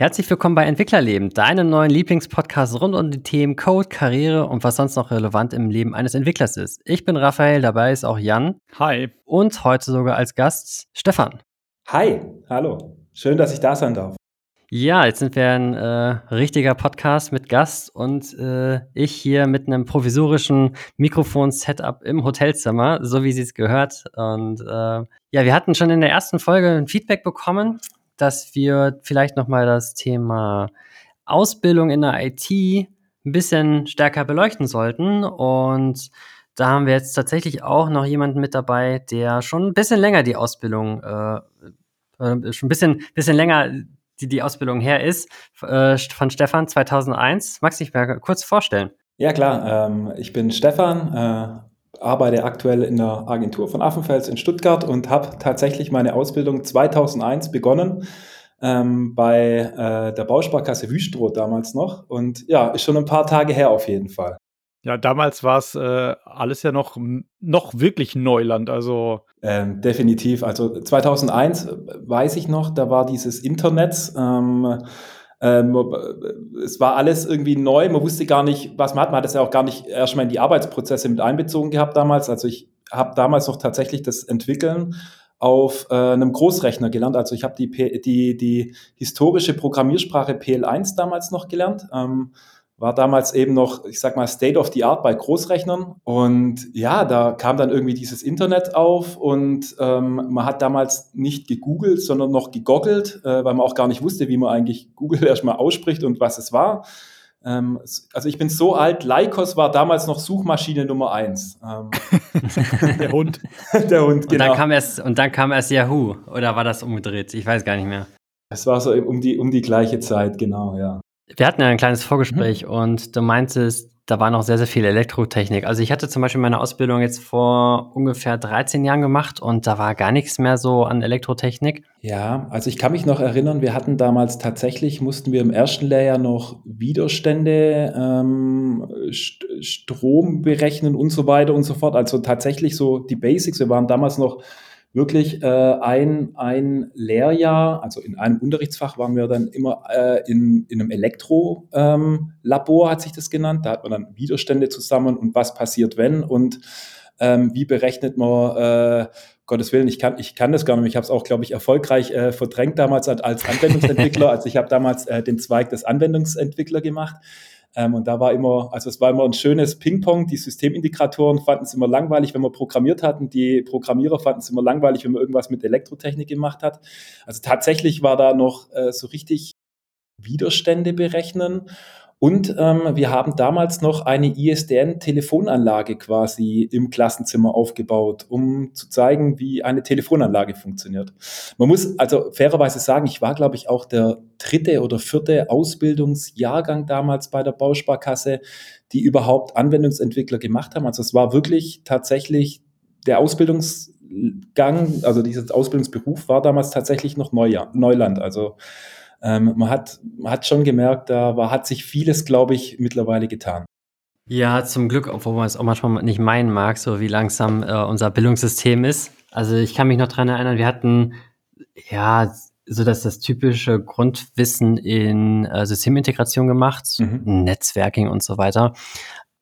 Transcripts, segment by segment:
Herzlich willkommen bei Entwicklerleben, deinem neuen Lieblingspodcast rund um die Themen Code, Karriere und was sonst noch relevant im Leben eines Entwicklers ist. Ich bin Raphael, dabei ist auch Jan. Hi. Und heute sogar als Gast Stefan. Hi, hallo. Schön, dass ich da sein darf. Ja, jetzt sind wir ein äh, richtiger Podcast mit Gast und äh, ich hier mit einem provisorischen Mikrofon-Setup im Hotelzimmer, so wie sie es gehört. Und äh, ja, wir hatten schon in der ersten Folge ein Feedback bekommen dass wir vielleicht nochmal das Thema Ausbildung in der IT ein bisschen stärker beleuchten sollten. Und da haben wir jetzt tatsächlich auch noch jemanden mit dabei, der schon ein bisschen länger die Ausbildung, äh, äh, schon ein bisschen, bisschen länger die, die Ausbildung her ist, äh, von Stefan 2001. Magst du dich mal kurz vorstellen? Ja, klar. Ähm, ich bin Stefan, äh, arbeite aktuell in der Agentur von Affenfels in Stuttgart und habe tatsächlich meine Ausbildung 2001 begonnen ähm, bei äh, der Bausparkasse Wüstroth damals noch. Und ja, ist schon ein paar Tage her auf jeden Fall. Ja, damals war es äh, alles ja noch, noch wirklich Neuland. Also ähm, definitiv. Also 2001 äh, weiß ich noch, da war dieses Internet. Ähm, ähm, es war alles irgendwie neu, man wusste gar nicht, was man hat. Man hat es ja auch gar nicht erstmal in die Arbeitsprozesse mit einbezogen gehabt damals. Also ich habe damals noch tatsächlich das Entwickeln auf äh, einem Großrechner gelernt. Also ich habe die, die, die historische Programmiersprache PL1 damals noch gelernt. Ähm, war damals eben noch, ich sag mal, State of the Art bei Großrechnern. Und ja, da kam dann irgendwie dieses Internet auf und ähm, man hat damals nicht gegoogelt, sondern noch gegoggelt, äh, weil man auch gar nicht wusste, wie man eigentlich Google erstmal ausspricht und was es war. Ähm, also ich bin so alt, Lycos war damals noch Suchmaschine Nummer eins. Ähm, der Hund. der Hund, genau. Und dann, genau. kam erst, und dann kam erst Yahoo, oder war das umgedreht? Ich weiß gar nicht mehr. Es war so um die, um die gleiche Zeit, genau, ja. Wir hatten ja ein kleines Vorgespräch mhm. und du meintest, da war noch sehr, sehr viel Elektrotechnik. Also ich hatte zum Beispiel meine Ausbildung jetzt vor ungefähr 13 Jahren gemacht und da war gar nichts mehr so an Elektrotechnik. Ja, also ich kann mich noch erinnern, wir hatten damals tatsächlich, mussten wir im ersten Lehrjahr noch Widerstände, ähm, Strom berechnen und so weiter und so fort. Also tatsächlich so die Basics. Wir waren damals noch wirklich äh, ein, ein Lehrjahr, also in einem Unterrichtsfach waren wir dann immer äh, in, in einem Elektrolabor, ähm, hat sich das genannt. Da hat man dann Widerstände zusammen und was passiert, wenn und ähm, wie berechnet man, äh, Gottes Willen, ich kann, ich kann das gar nicht. Ich habe es auch, glaube ich, erfolgreich äh, verdrängt damals als, als Anwendungsentwickler. also ich habe damals äh, den Zweig des Anwendungsentwickler gemacht. Ähm, und da war immer, also es war immer ein schönes Ping-Pong. Die Systemintegratoren fanden es immer langweilig, wenn wir programmiert hatten. Die Programmierer fanden es immer langweilig, wenn man irgendwas mit Elektrotechnik gemacht hat. Also tatsächlich war da noch äh, so richtig Widerstände berechnen. Und ähm, wir haben damals noch eine ISDN-Telefonanlage quasi im Klassenzimmer aufgebaut, um zu zeigen, wie eine Telefonanlage funktioniert. Man muss also fairerweise sagen, ich war, glaube ich, auch der dritte oder vierte Ausbildungsjahrgang damals bei der Bausparkasse, die überhaupt Anwendungsentwickler gemacht haben. Also es war wirklich tatsächlich der Ausbildungsgang, also dieser Ausbildungsberuf war damals tatsächlich noch Neuland. Also ähm, man, hat, man hat schon gemerkt, da war, hat sich vieles, glaube ich, mittlerweile getan. Ja, zum Glück, obwohl man es auch manchmal nicht meinen mag, so wie langsam äh, unser Bildungssystem ist. Also ich kann mich noch dran erinnern, wir hatten ja so dass das typische Grundwissen in äh, Systemintegration gemacht, mhm. Netzwerking und so weiter.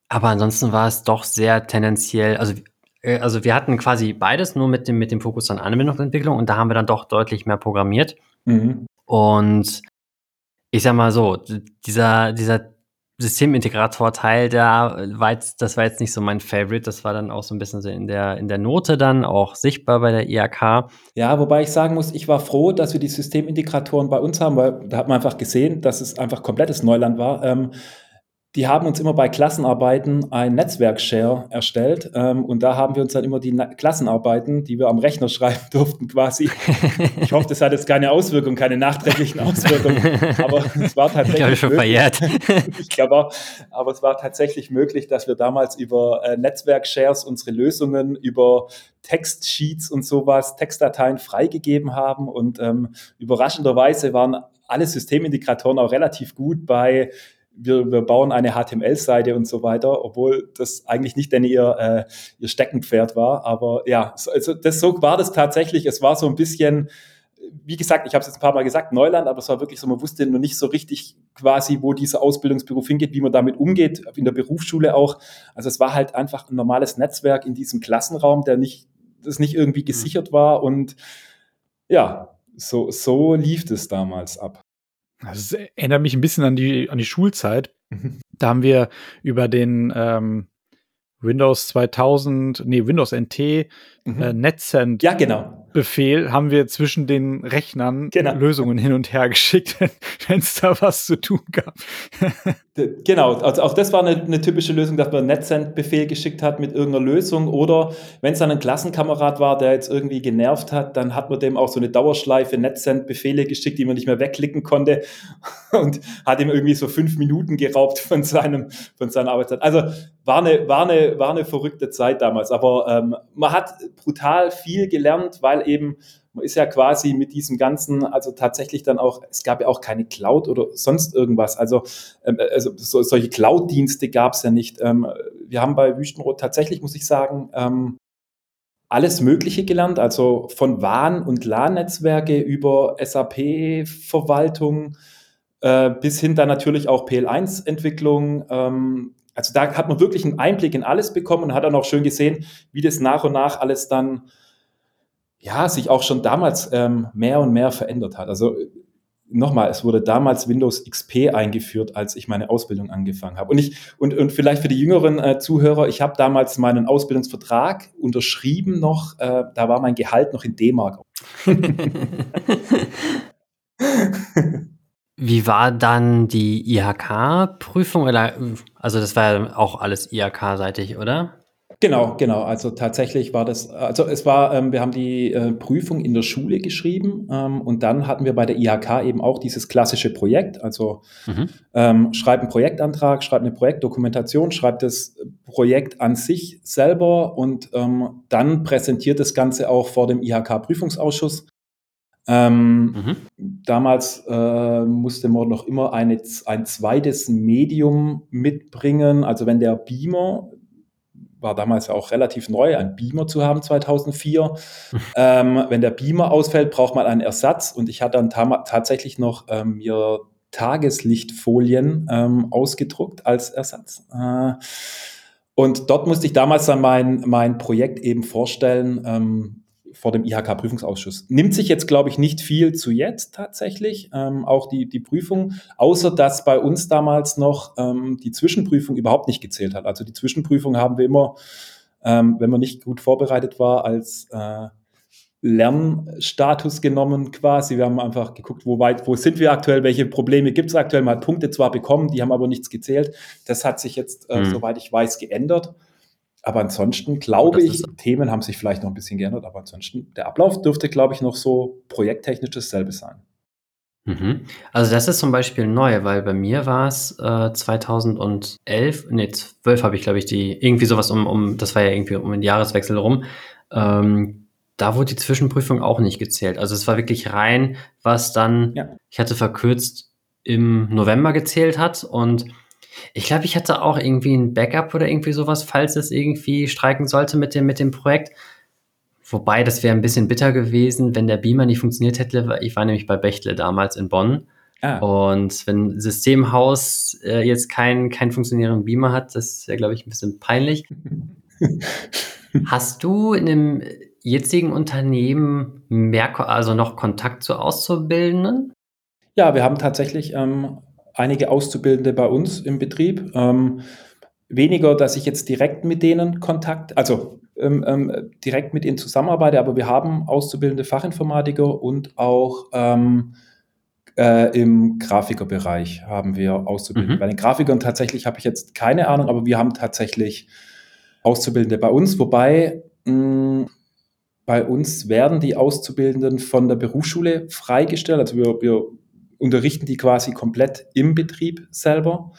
Aber ansonsten war es doch sehr tendenziell, also äh, also wir hatten quasi beides, nur mit dem, mit dem Fokus an Anwendungsentwicklung und da haben wir dann doch deutlich mehr programmiert. Mhm. Und ich sag mal so, dieser, dieser Systemintegrator-Teil, da war jetzt, das war jetzt nicht so mein Favorite. Das war dann auch so ein bisschen so in der, in der Note dann auch sichtbar bei der IAK. Ja, wobei ich sagen muss, ich war froh, dass wir die Systemintegratoren bei uns haben, weil da hat man einfach gesehen, dass es einfach komplettes Neuland war. Ähm, die haben uns immer bei Klassenarbeiten ein Netzwerk-Share erstellt ähm, und da haben wir uns dann immer die Na Klassenarbeiten, die wir am Rechner schreiben durften, quasi. Ich hoffe, das hat jetzt keine Auswirkungen, keine nachträglichen Auswirkungen, aber es war tatsächlich. Ich schon verjährt. ich glaube, aber es war tatsächlich möglich, dass wir damals über äh, Netzwerk-Shares unsere Lösungen über Textsheets und sowas, Textdateien freigegeben haben und ähm, überraschenderweise waren alle Systemintegratoren auch relativ gut bei wir, wir bauen eine HTML-Seite und so weiter, obwohl das eigentlich nicht denn ihr, äh, ihr Steckenpferd war. Aber ja, also das, so war das tatsächlich. Es war so ein bisschen wie gesagt, ich habe es jetzt ein paar Mal gesagt, Neuland, aber es war wirklich so, man wusste noch nicht so richtig quasi, wo dieser Ausbildungsberuf hingeht, wie man damit umgeht, in der Berufsschule auch. Also es war halt einfach ein normales Netzwerk in diesem Klassenraum, der nicht, das nicht irgendwie mhm. gesichert war und ja, so, so lief es damals ab. Das erinnert mich ein bisschen an die, an die Schulzeit. Mhm. Da haben wir über den ähm, Windows 2000, nee, Windows NT, mhm. äh, NetCent ja, genau. Befehl haben wir zwischen den Rechnern genau. Lösungen hin und her geschickt, wenn es da was zu tun gab. genau, also auch das war eine, eine typische Lösung, dass man einen NetCent-Befehl geschickt hat mit irgendeiner Lösung oder wenn es dann ein Klassenkamerad war, der jetzt irgendwie genervt hat, dann hat man dem auch so eine Dauerschleife NetCent-Befehle geschickt, die man nicht mehr wegklicken konnte und hat ihm irgendwie so fünf Minuten geraubt von, seinem, von seiner Arbeitszeit. Also war eine, war eine, war eine verrückte Zeit damals, aber ähm, man hat brutal viel gelernt, weil eben man ist ja quasi mit diesem ganzen, also tatsächlich dann auch, es gab ja auch keine Cloud oder sonst irgendwas. Also, ähm, also so, solche Cloud-Dienste gab es ja nicht. Ähm, wir haben bei Wüstenrot tatsächlich, muss ich sagen, ähm, alles Mögliche gelernt, also von WAN- und LAN-Netzwerke über SAP-Verwaltung äh, bis hin dann natürlich auch PL1-Entwicklung. Ähm, also da hat man wirklich einen Einblick in alles bekommen und hat dann auch schön gesehen, wie das nach und nach alles dann, ja, sich auch schon damals ähm, mehr und mehr verändert hat. Also nochmal, es wurde damals Windows XP eingeführt, als ich meine Ausbildung angefangen habe. Und ich, und, und vielleicht für die jüngeren äh, Zuhörer, ich habe damals meinen Ausbildungsvertrag unterschrieben noch, äh, da war mein Gehalt noch in D-Mark. Wie war dann die IHK-Prüfung? Also das war ja auch alles IHK-seitig, oder? Genau, genau. Also tatsächlich war das, also es war, ähm, wir haben die äh, Prüfung in der Schule geschrieben ähm, und dann hatten wir bei der IHK eben auch dieses klassische Projekt. Also mhm. ähm, schreib einen Projektantrag, schreib eine Projektdokumentation, schreib das Projekt an sich selber und ähm, dann präsentiert das Ganze auch vor dem IHK-Prüfungsausschuss. Ähm, mhm. Damals äh, musste man noch immer eine, ein zweites Medium mitbringen. Also wenn der Beamer, war damals auch relativ neu, ein Beamer zu haben 2004. ähm, wenn der Beamer ausfällt, braucht man einen Ersatz. Und ich hatte dann ta tatsächlich noch ähm, mir Tageslichtfolien ähm, ausgedruckt als Ersatz. Äh, und dort musste ich damals dann mein, mein Projekt eben vorstellen, ähm, vor dem IHK-Prüfungsausschuss. Nimmt sich jetzt, glaube ich, nicht viel zu jetzt tatsächlich, ähm, auch die, die Prüfung, außer dass bei uns damals noch ähm, die Zwischenprüfung überhaupt nicht gezählt hat. Also die Zwischenprüfung haben wir immer, ähm, wenn man nicht gut vorbereitet war, als äh, Lernstatus genommen quasi. Wir haben einfach geguckt, wo weit, wo sind wir aktuell, welche Probleme gibt es aktuell. Man hat Punkte zwar bekommen, die haben aber nichts gezählt. Das hat sich jetzt, äh, mhm. soweit ich weiß, geändert. Aber ansonsten glaube ich, Themen haben sich vielleicht noch ein bisschen geändert, aber ansonsten, der Ablauf dürfte, glaube ich, noch so projekttechnisch dasselbe sein. Mhm. Also das ist zum Beispiel neu, weil bei mir war es äh, 2011, nee, 12 habe ich, glaube ich, die, irgendwie sowas um, um, das war ja irgendwie um den Jahreswechsel rum, ähm, da wurde die Zwischenprüfung auch nicht gezählt. Also es war wirklich rein, was dann, ja. ich hatte verkürzt, im November gezählt hat und ich glaube, ich hatte auch irgendwie ein Backup oder irgendwie sowas, falls es irgendwie streiken sollte mit dem, mit dem Projekt. Wobei, das wäre ein bisschen bitter gewesen, wenn der Beamer nicht funktioniert hätte. Ich war nämlich bei Bechtle damals in Bonn. Ah. Und wenn Systemhaus äh, jetzt keinen kein funktionierenden Beamer hat, das ist ja, glaube ich, ein bisschen peinlich. Hast du in dem jetzigen Unternehmen mehr, also noch Kontakt zu Auszubildenden? Ja, wir haben tatsächlich ähm, einige Auszubildende bei uns im Betrieb. Ähm, weniger, dass ich jetzt direkt mit denen Kontakt, also ähm, ähm, direkt mit ihnen zusammenarbeite, aber wir haben auszubildende Fachinformatiker und auch ähm, äh, im Grafikerbereich haben wir Auszubildende. Mhm. Bei den Grafikern tatsächlich habe ich jetzt keine Ahnung, aber wir haben tatsächlich Auszubildende bei uns, wobei mh, bei uns werden die Auszubildenden von der Berufsschule freigestellt. Also wir, wir unterrichten die quasi komplett im Betrieb selber,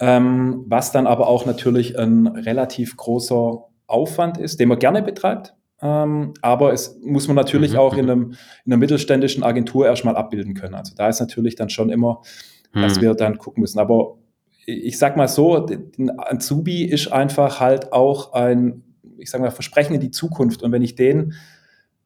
ähm, was dann aber auch natürlich ein relativ großer Aufwand ist, den man gerne betreibt. Ähm, aber es muss man natürlich mhm. auch in, einem, in einer mittelständischen Agentur erstmal abbilden können. Also da ist natürlich dann schon immer, mhm. dass wir dann gucken müssen. Aber ich sag mal so, ein Azubi ist einfach halt auch ein, ich sag mal, Versprechen in die Zukunft. Und wenn ich den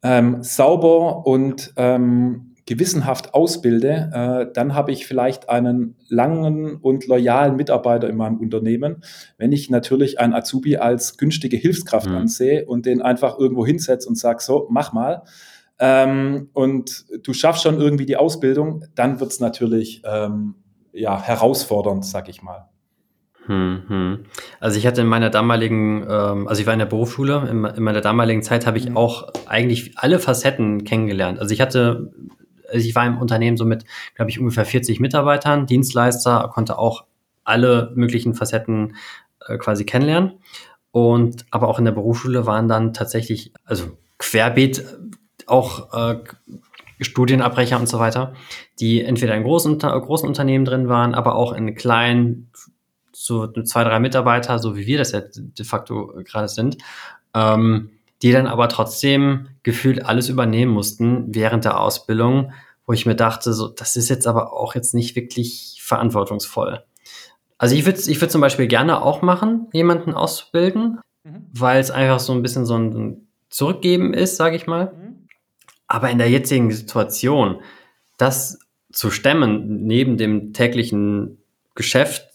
ähm, sauber und ähm, gewissenhaft ausbilde, äh, dann habe ich vielleicht einen langen und loyalen Mitarbeiter in meinem Unternehmen. Wenn ich natürlich einen Azubi als günstige Hilfskraft mhm. ansehe und den einfach irgendwo hinsetze und sage, so, mach mal, ähm, und du schaffst schon irgendwie die Ausbildung, dann wird es natürlich ähm, ja, herausfordernd, sag ich mal. Hm, hm. Also ich hatte in meiner damaligen, ähm, also ich war in der Berufsschule, in, in meiner damaligen Zeit habe ich mhm. auch eigentlich alle Facetten kennengelernt. Also ich hatte also ich war im Unternehmen so mit, glaube ich, ungefähr 40 Mitarbeitern, Dienstleister, konnte auch alle möglichen Facetten äh, quasi kennenlernen. Und aber auch in der Berufsschule waren dann tatsächlich, also querbeet auch äh, Studienabbrecher und so weiter, die entweder in großen, großen Unternehmen drin waren, aber auch in kleinen, so zwei, drei Mitarbeiter, so wie wir das ja de facto gerade sind. Ähm, die dann aber trotzdem gefühlt alles übernehmen mussten während der Ausbildung, wo ich mir dachte, so, das ist jetzt aber auch jetzt nicht wirklich verantwortungsvoll. Also ich würde ich würd zum Beispiel gerne auch machen, jemanden auszubilden, mhm. weil es einfach so ein bisschen so ein Zurückgeben ist, sage ich mal. Mhm. Aber in der jetzigen Situation, das zu stemmen neben dem täglichen Geschäft,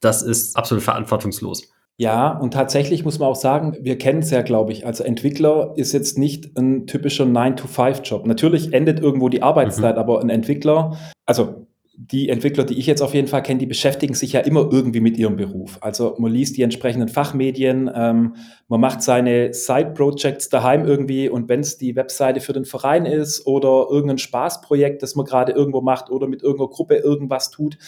das ist absolut verantwortungslos. Ja, und tatsächlich muss man auch sagen, wir kennen es ja, glaube ich. Also Entwickler ist jetzt nicht ein typischer 9-to-5-Job. Natürlich endet irgendwo die Arbeitszeit, mhm. aber ein Entwickler, also die Entwickler, die ich jetzt auf jeden Fall kenne, die beschäftigen sich ja immer irgendwie mit ihrem Beruf. Also man liest die entsprechenden Fachmedien, ähm, man macht seine Side-Projects daheim irgendwie und wenn es die Webseite für den Verein ist oder irgendein Spaßprojekt, das man gerade irgendwo macht oder mit irgendeiner Gruppe irgendwas tut,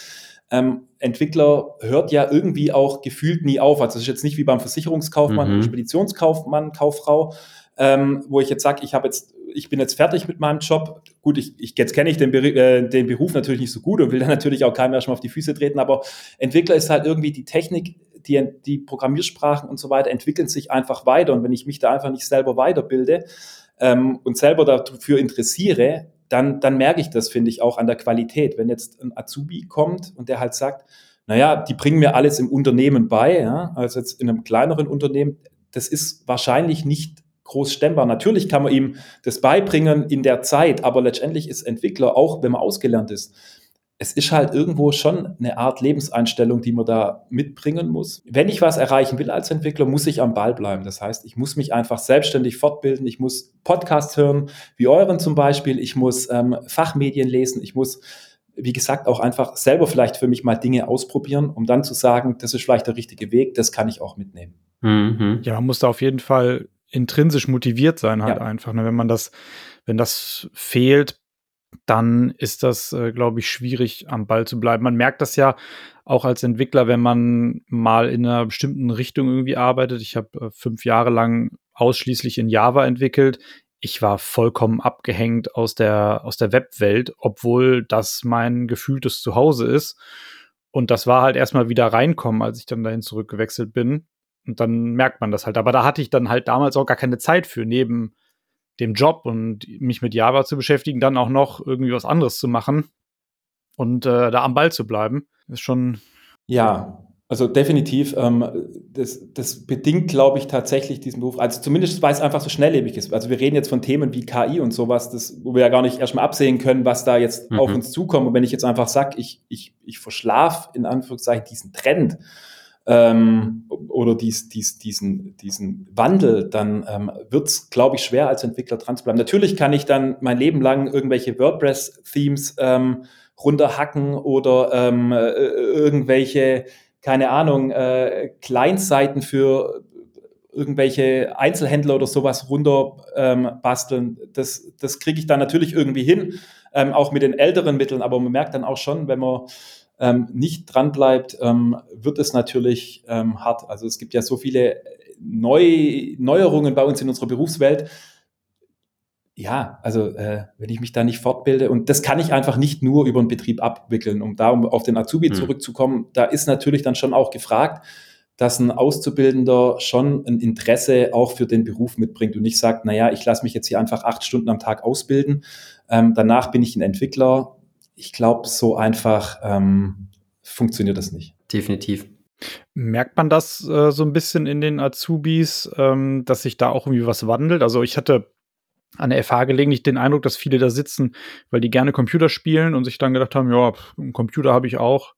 ähm, Entwickler hört ja irgendwie auch gefühlt nie auf. Also es ist jetzt nicht wie beim Versicherungskaufmann, mhm. Speditionskaufmann, Kauffrau, ähm, wo ich jetzt sage, ich habe jetzt, ich bin jetzt fertig mit meinem Job. Gut, ich, ich jetzt kenne ich den, äh, den Beruf natürlich nicht so gut und will dann natürlich auch keinem erstmal auf die Füße treten, aber Entwickler ist halt irgendwie die Technik, die, die Programmiersprachen und so weiter entwickeln sich einfach weiter. Und wenn ich mich da einfach nicht selber weiterbilde ähm, und selber dafür interessiere, dann, dann merke ich das, finde ich, auch an der Qualität. Wenn jetzt ein Azubi kommt und der halt sagt, naja, die bringen mir alles im Unternehmen bei, ja, also jetzt in einem kleineren Unternehmen, das ist wahrscheinlich nicht groß stemmbar. Natürlich kann man ihm das beibringen in der Zeit, aber letztendlich ist Entwickler, auch wenn man ausgelernt ist, es ist halt irgendwo schon eine Art Lebenseinstellung, die man da mitbringen muss. Wenn ich was erreichen will als Entwickler, muss ich am Ball bleiben. Das heißt, ich muss mich einfach selbstständig fortbilden. Ich muss Podcasts hören, wie euren zum Beispiel. Ich muss ähm, Fachmedien lesen. Ich muss, wie gesagt, auch einfach selber vielleicht für mich mal Dinge ausprobieren, um dann zu sagen, das ist vielleicht der richtige Weg. Das kann ich auch mitnehmen. Mhm. Ja, man muss da auf jeden Fall intrinsisch motiviert sein, halt ja. einfach. Ne? Wenn man das, wenn das fehlt, dann ist das, äh, glaube ich, schwierig, am Ball zu bleiben. Man merkt das ja auch als Entwickler, wenn man mal in einer bestimmten Richtung irgendwie arbeitet. Ich habe äh, fünf Jahre lang ausschließlich in Java entwickelt. Ich war vollkommen abgehängt aus der, aus der Webwelt, obwohl das mein gefühltes Zuhause ist. Und das war halt erstmal wieder reinkommen, als ich dann dahin zurückgewechselt bin. Und dann merkt man das halt. Aber da hatte ich dann halt damals auch gar keine Zeit für, neben dem Job und mich mit Java zu beschäftigen, dann auch noch irgendwie was anderes zu machen und äh, da am Ball zu bleiben, ist schon. Ja, also definitiv. Ähm, das, das bedingt, glaube ich, tatsächlich diesen Beruf. Also zumindest, weil es einfach so schnelllebig ist. Also wir reden jetzt von Themen wie KI und sowas, das, wo wir ja gar nicht erstmal absehen können, was da jetzt mhm. auf uns zukommt. Und wenn ich jetzt einfach sage, ich, ich, ich verschlafe in Anführungszeichen diesen Trend, ähm, oder dies, dies, diesen, diesen Wandel, dann ähm, wird es, glaube ich, schwer als Entwickler dran zu bleiben. Natürlich kann ich dann mein Leben lang irgendwelche WordPress-Themes ähm, runterhacken oder ähm, äh, irgendwelche, keine Ahnung, äh, Kleinseiten für irgendwelche Einzelhändler oder sowas runter ähm, basteln. Das, das kriege ich dann natürlich irgendwie hin, ähm, auch mit den älteren Mitteln, aber man merkt dann auch schon, wenn man ähm, nicht dran bleibt, ähm, wird es natürlich ähm, hart. Also es gibt ja so viele Neu Neuerungen bei uns in unserer Berufswelt. Ja, also äh, wenn ich mich da nicht fortbilde und das kann ich einfach nicht nur über den Betrieb abwickeln, um da um auf den Azubi hm. zurückzukommen, da ist natürlich dann schon auch gefragt, dass ein Auszubildender schon ein Interesse auch für den Beruf mitbringt und nicht sagt, naja, ich lasse mich jetzt hier einfach acht Stunden am Tag ausbilden, ähm, danach bin ich ein Entwickler, ich glaube, so einfach ähm, funktioniert das nicht. Definitiv. Merkt man das äh, so ein bisschen in den Azubis, ähm, dass sich da auch irgendwie was wandelt? Also ich hatte an der FH gelegentlich den Eindruck, dass viele da sitzen, weil die gerne Computer spielen und sich dann gedacht haben, ja, einen Computer habe ich auch,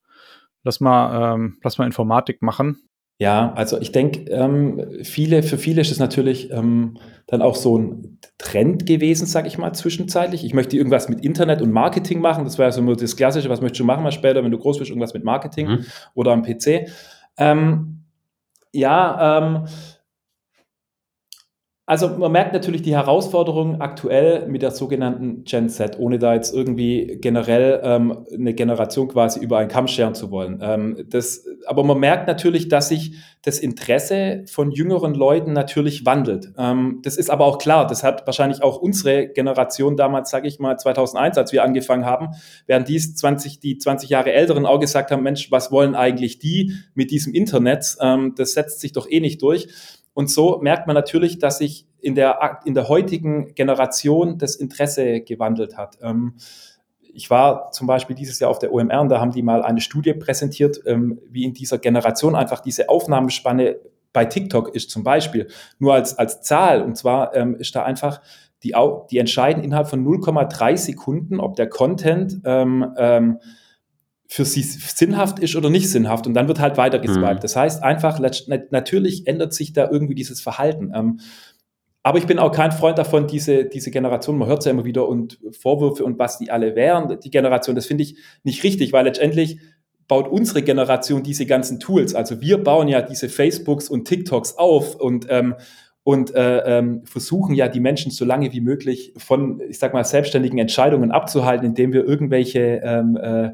lass mal, ähm, lass mal Informatik machen. Ja, also ich denke, ähm, viele, für viele ist es natürlich ähm, dann auch so ein Trend gewesen, sage ich mal, zwischenzeitlich. Ich möchte irgendwas mit Internet und Marketing machen. Das wäre so nur das Klassische, was möchtest du machen mal später, wenn du groß bist, irgendwas mit Marketing mhm. oder am PC. Ähm, ja, ähm, also man merkt natürlich die Herausforderungen aktuell mit der sogenannten Gen Z, ohne da jetzt irgendwie generell ähm, eine Generation quasi über einen Kamm scheren zu wollen. Ähm, das, aber man merkt natürlich, dass sich das Interesse von jüngeren Leuten natürlich wandelt. Ähm, das ist aber auch klar, das hat wahrscheinlich auch unsere Generation damals, sage ich mal 2001, als wir angefangen haben, während dies 20, die 20 Jahre Älteren auch gesagt haben, Mensch, was wollen eigentlich die mit diesem Internet? Ähm, das setzt sich doch eh nicht durch. Und so merkt man natürlich, dass sich in der, in der heutigen Generation das Interesse gewandelt hat. Ähm, ich war zum Beispiel dieses Jahr auf der OMR und da haben die mal eine Studie präsentiert, ähm, wie in dieser Generation einfach diese Aufnahmespanne bei TikTok ist zum Beispiel. Nur als, als Zahl. Und zwar ähm, ist da einfach die, die entscheiden innerhalb von 0,3 Sekunden, ob der Content ähm, ähm, für sie sinnhaft ist oder nicht sinnhaft. Und dann wird halt weiter geswiped. Mhm. Das heißt einfach, natürlich ändert sich da irgendwie dieses Verhalten. Ähm, aber ich bin auch kein Freund davon, diese, diese Generation, man hört es ja immer wieder und Vorwürfe und was die alle wären, die Generation, das finde ich nicht richtig, weil letztendlich baut unsere Generation diese ganzen Tools. Also wir bauen ja diese Facebooks und TikToks auf und, ähm, und äh, ähm, versuchen ja die Menschen so lange wie möglich von, ich sag mal, selbstständigen Entscheidungen abzuhalten, indem wir irgendwelche ähm, äh,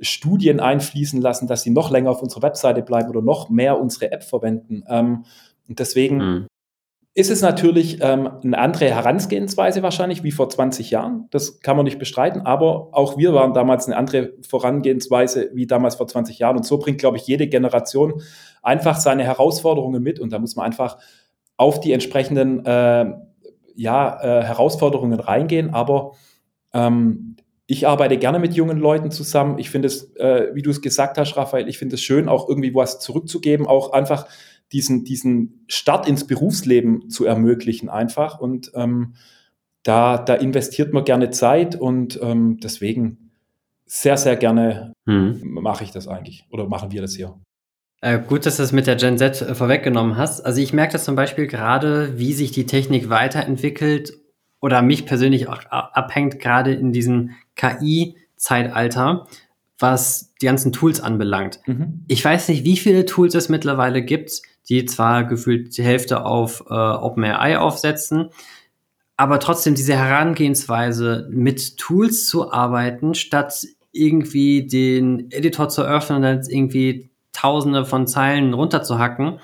Studien einfließen lassen, dass sie noch länger auf unserer Webseite bleiben oder noch mehr unsere App verwenden. Ähm, und deswegen mhm. ist es natürlich ähm, eine andere Herangehensweise wahrscheinlich wie vor 20 Jahren. Das kann man nicht bestreiten, aber auch wir waren damals eine andere Vorangehensweise wie damals vor 20 Jahren. Und so bringt, glaube ich, jede Generation einfach seine Herausforderungen mit und da muss man einfach auf die entsprechenden äh, ja, äh, Herausforderungen reingehen. Aber ähm, ich arbeite gerne mit jungen Leuten zusammen. Ich finde es, äh, wie du es gesagt hast, Raphael, ich finde es schön, auch irgendwie was zurückzugeben, auch einfach diesen, diesen Start ins Berufsleben zu ermöglichen einfach. Und ähm, da, da investiert man gerne Zeit und ähm, deswegen sehr, sehr gerne hm. mache ich das eigentlich oder machen wir das hier. Äh, gut, dass du es mit der Gen Z äh, vorweggenommen hast. Also ich merke das zum Beispiel gerade, wie sich die Technik weiterentwickelt oder mich persönlich auch abhängt, gerade in diesem KI-Zeitalter, was die ganzen Tools anbelangt. Mhm. Ich weiß nicht, wie viele Tools es mittlerweile gibt, die zwar gefühlt die Hälfte auf äh, OpenAI aufsetzen, aber trotzdem diese Herangehensweise mit Tools zu arbeiten, statt irgendwie den Editor zu öffnen und dann irgendwie tausende von Zeilen runterzuhacken,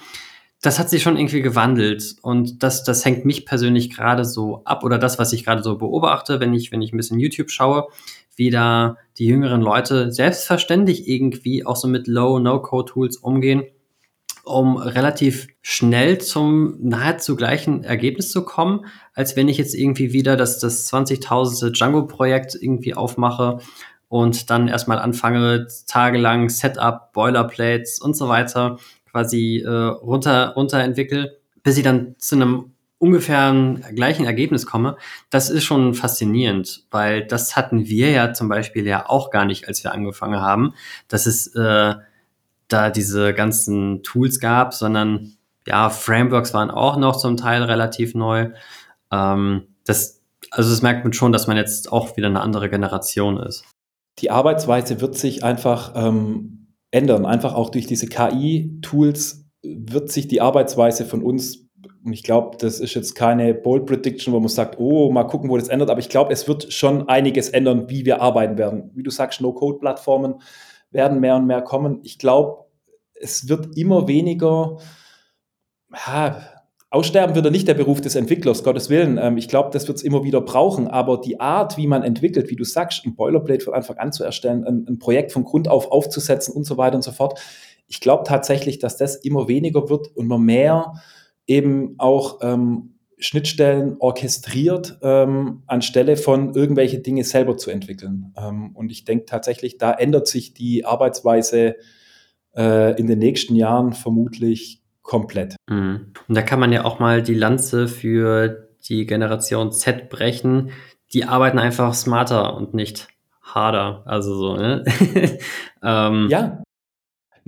das hat sich schon irgendwie gewandelt und das, das hängt mich persönlich gerade so ab oder das, was ich gerade so beobachte, wenn ich, wenn ich ein bisschen YouTube schaue, wie da die jüngeren Leute selbstverständlich irgendwie auch so mit Low-No-Code-Tools umgehen, um relativ schnell zum nahezu gleichen Ergebnis zu kommen, als wenn ich jetzt irgendwie wieder das, das 20.000. Django-Projekt irgendwie aufmache und dann erstmal anfange, tagelang Setup, Boilerplates und so weiter quasi äh, runter, runter entwickle, bis ich dann zu einem ungefähr gleichen Ergebnis komme, das ist schon faszinierend, weil das hatten wir ja zum Beispiel ja auch gar nicht, als wir angefangen haben, dass es äh, da diese ganzen Tools gab, sondern ja, Frameworks waren auch noch zum Teil relativ neu. Ähm, das, also das merkt man schon, dass man jetzt auch wieder eine andere Generation ist. Die Arbeitsweise wird sich einfach ähm, ändern. Einfach auch durch diese KI-Tools wird sich die Arbeitsweise von uns, und ich glaube, das ist jetzt keine Bold Prediction, wo man sagt, oh, mal gucken, wo das ändert, aber ich glaube, es wird schon einiges ändern, wie wir arbeiten werden. Wie du sagst, No-Code-Plattformen werden mehr und mehr kommen. Ich glaube, es wird immer weniger, ja, Aussterben wird er nicht der Beruf des Entwicklers, Gottes Willen. Ähm, ich glaube, das wird es immer wieder brauchen. Aber die Art, wie man entwickelt, wie du sagst, ein Boilerplate von Anfang an zu erstellen, ein, ein Projekt von Grund auf aufzusetzen und so weiter und so fort, ich glaube tatsächlich, dass das immer weniger wird und man mehr eben auch ähm, Schnittstellen orchestriert, ähm, anstelle von irgendwelche Dinge selber zu entwickeln. Ähm, und ich denke tatsächlich, da ändert sich die Arbeitsweise äh, in den nächsten Jahren vermutlich komplett. Mhm. Und da kann man ja auch mal die Lanze für die Generation Z brechen, die arbeiten einfach smarter und nicht harder. Also so, ne? ähm, ja,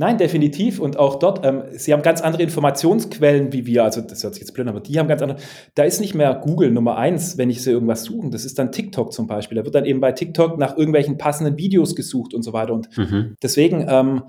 Nein, definitiv. Und auch dort, ähm, sie haben ganz andere Informationsquellen wie wir. Also, das hört sich jetzt blöd an, aber die haben ganz andere. Da ist nicht mehr Google Nummer eins, wenn ich sie irgendwas suchen. Das ist dann TikTok zum Beispiel. Da wird dann eben bei TikTok nach irgendwelchen passenden Videos gesucht und so weiter. Und mhm. deswegen, ähm,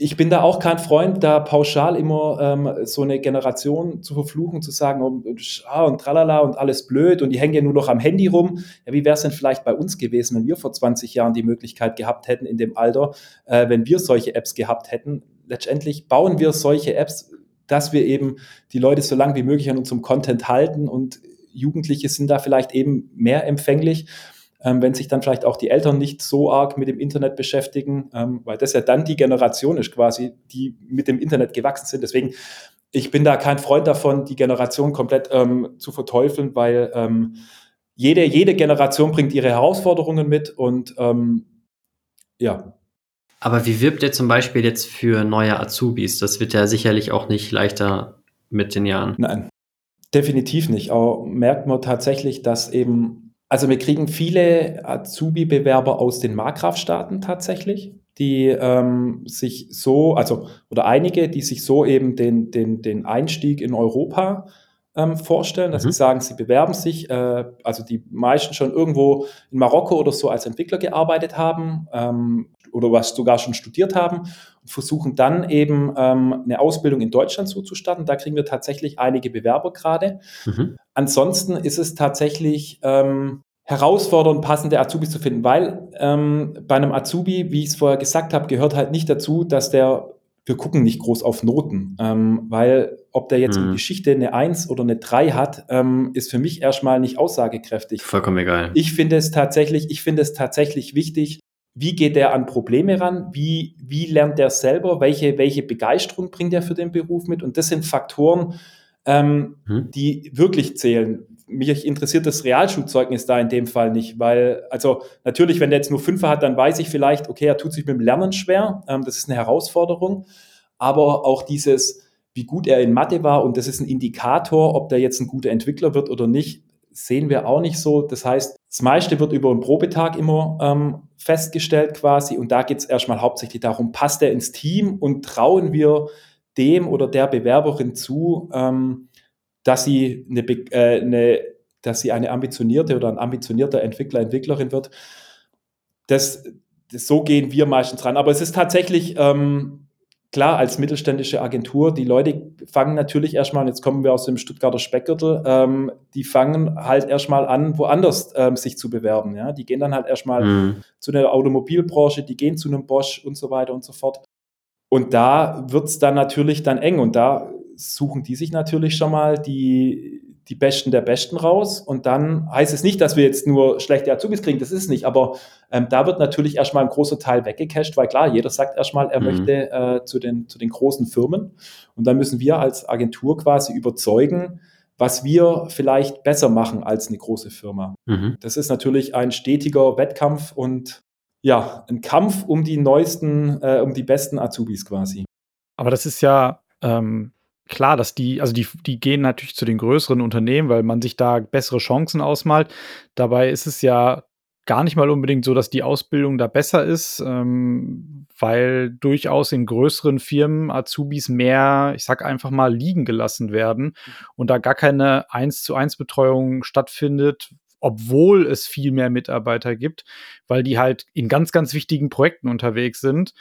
ich bin da auch kein Freund, da pauschal immer ähm, so eine Generation zu verfluchen, zu sagen, oh, ah, und tralala und alles blöd und die hängen ja nur noch am Handy rum. Ja, wie wäre es denn vielleicht bei uns gewesen, wenn wir vor 20 Jahren die Möglichkeit gehabt hätten, in dem Alter, äh, wenn wir solche Apps gehabt hätten? Letztendlich bauen wir solche Apps, dass wir eben die Leute so lange wie möglich an unserem Content halten und Jugendliche sind da vielleicht eben mehr empfänglich ähm, wenn sich dann vielleicht auch die Eltern nicht so arg mit dem Internet beschäftigen, ähm, weil das ja dann die Generation ist quasi, die mit dem Internet gewachsen sind. Deswegen, ich bin da kein Freund davon, die Generation komplett ähm, zu verteufeln, weil ähm, jede, jede Generation bringt ihre Herausforderungen mit und ähm, ja. Aber wie wirbt ihr zum Beispiel jetzt für neue Azubis? Das wird ja sicherlich auch nicht leichter mit den Jahren. Nein, definitiv nicht. Aber merkt man tatsächlich, dass eben also wir kriegen viele Azubi-Bewerber aus den Markgrafstaaten tatsächlich, die ähm, sich so, also oder einige, die sich so eben den, den, den Einstieg in Europa ähm, vorstellen, dass mhm. sie sagen, sie bewerben sich, äh, also die meisten schon irgendwo in Marokko oder so als Entwickler gearbeitet haben ähm, oder was sogar schon studiert haben versuchen dann eben ähm, eine Ausbildung in Deutschland so zu starten. Da kriegen wir tatsächlich einige Bewerber gerade. Mhm. Ansonsten ist es tatsächlich ähm, herausfordernd, passende Azubis zu finden, weil ähm, bei einem Azubi, wie ich es vorher gesagt habe, gehört halt nicht dazu, dass der wir gucken nicht groß auf Noten, ähm, weil ob der jetzt mhm. in Geschichte eine 1 oder eine 3 hat, ähm, ist für mich erstmal nicht aussagekräftig. Vollkommen egal. Ich finde es tatsächlich, ich finde es tatsächlich wichtig, wie geht der an Probleme ran, wie, wie lernt der selber, welche, welche Begeisterung bringt er für den Beruf mit und das sind Faktoren, ähm, mhm. die wirklich zählen. Mich interessiert das Realschulzeugnis da in dem Fall nicht, weil, also natürlich, wenn der jetzt nur Fünfer hat, dann weiß ich vielleicht, okay, er tut sich mit dem Lernen schwer, ähm, das ist eine Herausforderung, aber auch dieses, wie gut er in Mathe war und das ist ein Indikator, ob der jetzt ein guter Entwickler wird oder nicht, sehen wir auch nicht so. Das heißt, das meiste wird über einen Probetag immer ähm, festgestellt quasi und da geht es erstmal hauptsächlich darum, passt er ins Team und trauen wir dem oder der Bewerberin zu, ähm, dass sie eine, äh, eine, dass sie eine ambitionierte oder ein ambitionierter Entwickler, Entwicklerin wird. Das, das, so gehen wir meistens ran. Aber es ist tatsächlich ähm, klar, als mittelständische Agentur, die Leute fangen natürlich erstmal, und jetzt kommen wir aus dem Stuttgarter Speckgürtel, ähm, die fangen halt erstmal an, woanders ähm, sich zu bewerben. Ja? Die gehen dann halt erstmal mhm. zu der Automobilbranche, die gehen zu einem Bosch und so weiter und so fort. Und da wird es dann natürlich dann eng und da suchen die sich natürlich schon mal die, die Besten der Besten raus. Und dann heißt es nicht, dass wir jetzt nur schlechte Azubis kriegen, das ist nicht. Aber ähm, da wird natürlich erstmal ein großer Teil weggecasht, weil klar, jeder sagt erstmal, er mhm. möchte äh, zu, den, zu den großen Firmen. Und dann müssen wir als Agentur quasi überzeugen, was wir vielleicht besser machen als eine große Firma. Mhm. Das ist natürlich ein stetiger Wettkampf und ja, ein Kampf um die neuesten, äh, um die besten Azubis quasi. Aber das ist ja ähm, klar, dass die, also die, die gehen natürlich zu den größeren Unternehmen, weil man sich da bessere Chancen ausmalt. Dabei ist es ja gar nicht mal unbedingt so, dass die Ausbildung da besser ist, ähm, weil durchaus in größeren Firmen Azubis mehr, ich sag einfach mal, liegen gelassen werden und da gar keine 1 zu 1 Betreuung stattfindet, obwohl es viel mehr Mitarbeiter gibt, weil die halt in ganz, ganz wichtigen Projekten unterwegs sind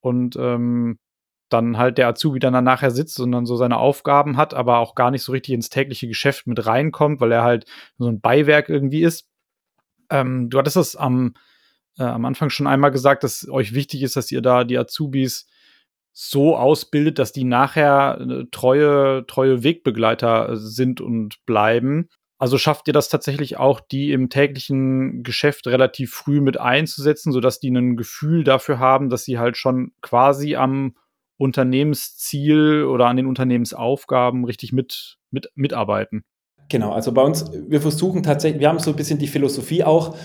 und ähm, dann halt der Azubi dann, nachher sitzt und dann so seine Aufgaben hat, aber auch gar nicht so richtig ins tägliche Geschäft mit reinkommt, weil er halt so ein Beiwerk irgendwie ist. Ähm, du hattest das am, äh, am Anfang schon einmal gesagt, dass euch wichtig ist, dass ihr da die Azubis so ausbildet, dass die nachher äh, treue, treue Wegbegleiter sind und bleiben. Also schafft ihr das tatsächlich auch, die im täglichen Geschäft relativ früh mit einzusetzen, sodass die ein Gefühl dafür haben, dass sie halt schon quasi am Unternehmensziel oder an den Unternehmensaufgaben richtig mit, mit, mitarbeiten? Genau, also bei uns, wir versuchen tatsächlich, wir haben so ein bisschen die Philosophie auch,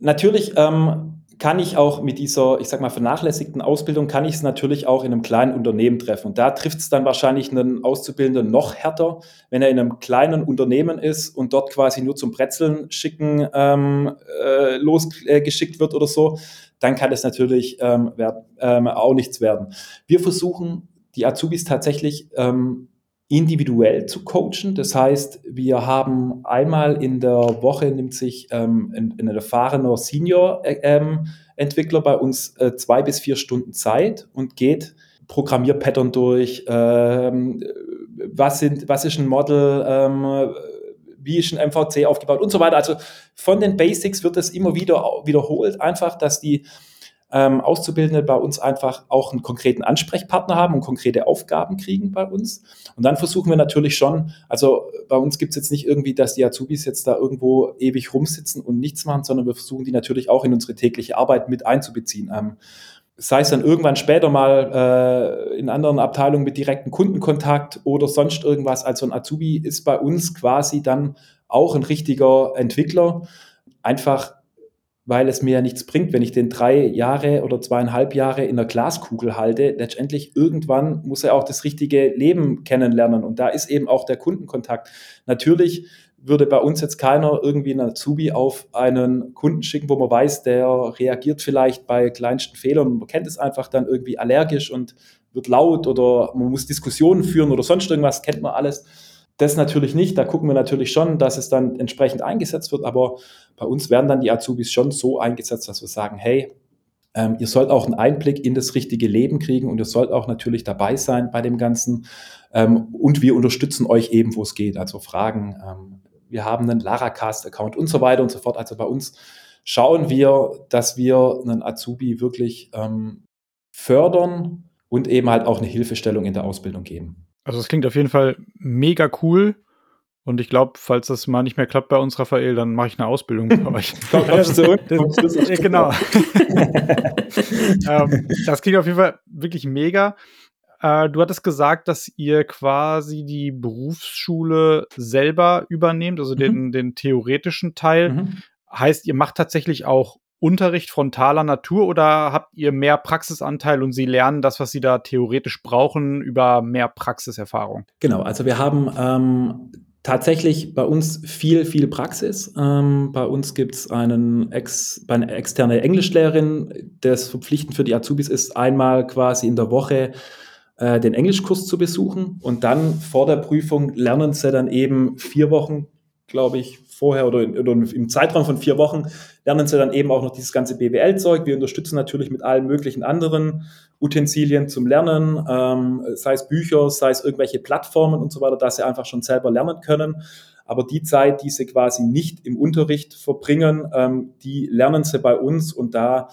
natürlich ähm, kann ich auch mit dieser, ich sag mal, vernachlässigten Ausbildung, kann ich es natürlich auch in einem kleinen Unternehmen treffen. Und da trifft es dann wahrscheinlich einen Auszubildenden noch härter, wenn er in einem kleinen Unternehmen ist und dort quasi nur zum Brezeln schicken ähm, äh, losgeschickt äh, wird oder so, dann kann es natürlich ähm, werd, ähm, auch nichts werden. Wir versuchen, die Azubis tatsächlich ähm, individuell zu coachen. Das heißt, wir haben einmal in der Woche nimmt sich ähm, ein, ein erfahrener Senior-Entwickler ähm, bei uns äh, zwei bis vier Stunden Zeit und geht Programmierpattern durch. Ähm, was, sind, was ist ein Model? Wie ist ein MVC aufgebaut und so weiter. Also von den Basics wird es immer wieder wiederholt, einfach, dass die ähm, Auszubildende bei uns einfach auch einen konkreten Ansprechpartner haben und konkrete Aufgaben kriegen bei uns. Und dann versuchen wir natürlich schon, also bei uns gibt es jetzt nicht irgendwie, dass die Azubis jetzt da irgendwo ewig rumsitzen und nichts machen, sondern wir versuchen die natürlich auch in unsere tägliche Arbeit mit einzubeziehen. Ähm, sei es dann irgendwann später mal äh, in anderen Abteilungen mit direktem Kundenkontakt oder sonst irgendwas. Also ein Azubi ist bei uns quasi dann auch ein richtiger Entwickler. Einfach weil es mir ja nichts bringt, wenn ich den drei Jahre oder zweieinhalb Jahre in der Glaskugel halte. Letztendlich irgendwann muss er auch das richtige Leben kennenlernen und da ist eben auch der Kundenkontakt. Natürlich würde bei uns jetzt keiner irgendwie einen Azubi auf einen Kunden schicken, wo man weiß, der reagiert vielleicht bei kleinsten Fehlern. Man kennt es einfach dann irgendwie allergisch und wird laut oder man muss Diskussionen führen oder sonst irgendwas, kennt man alles. Das natürlich nicht. Da gucken wir natürlich schon, dass es dann entsprechend eingesetzt wird. Aber bei uns werden dann die Azubis schon so eingesetzt, dass wir sagen, hey, ähm, ihr sollt auch einen Einblick in das richtige Leben kriegen und ihr sollt auch natürlich dabei sein bei dem Ganzen. Ähm, und wir unterstützen euch eben, wo es geht. Also Fragen. Ähm, wir haben einen Laracast-Account und so weiter und so fort. Also bei uns schauen wir, dass wir einen Azubi wirklich ähm, fördern und eben halt auch eine Hilfestellung in der Ausbildung geben. Also es klingt auf jeden Fall mega cool. Und ich glaube, falls das mal nicht mehr klappt bei uns, Raphael, dann mache ich eine Ausbildung bei euch. so, genau. ähm, das klingt auf jeden Fall wirklich mega. Äh, du hattest gesagt, dass ihr quasi die Berufsschule selber übernehmt, also mhm. den, den theoretischen Teil. Mhm. Heißt, ihr macht tatsächlich auch Unterricht frontaler Natur oder habt ihr mehr Praxisanteil und sie lernen das, was sie da theoretisch brauchen, über mehr Praxiserfahrung? Genau, also wir haben ähm, tatsächlich bei uns viel, viel Praxis. Ähm, bei uns gibt es einen Ex, eine externe Englischlehrerin, das verpflichtend für die Azubis ist, einmal quasi in der Woche äh, den Englischkurs zu besuchen und dann vor der Prüfung lernen sie dann eben vier Wochen glaube ich, vorher oder, in, oder, im Zeitraum von vier Wochen lernen sie dann eben auch noch dieses ganze BWL-Zeug. Wir unterstützen natürlich mit allen möglichen anderen Utensilien zum Lernen, ähm, sei es Bücher, sei es irgendwelche Plattformen und so weiter, dass sie einfach schon selber lernen können. Aber die Zeit, die sie quasi nicht im Unterricht verbringen, ähm, die lernen sie bei uns und da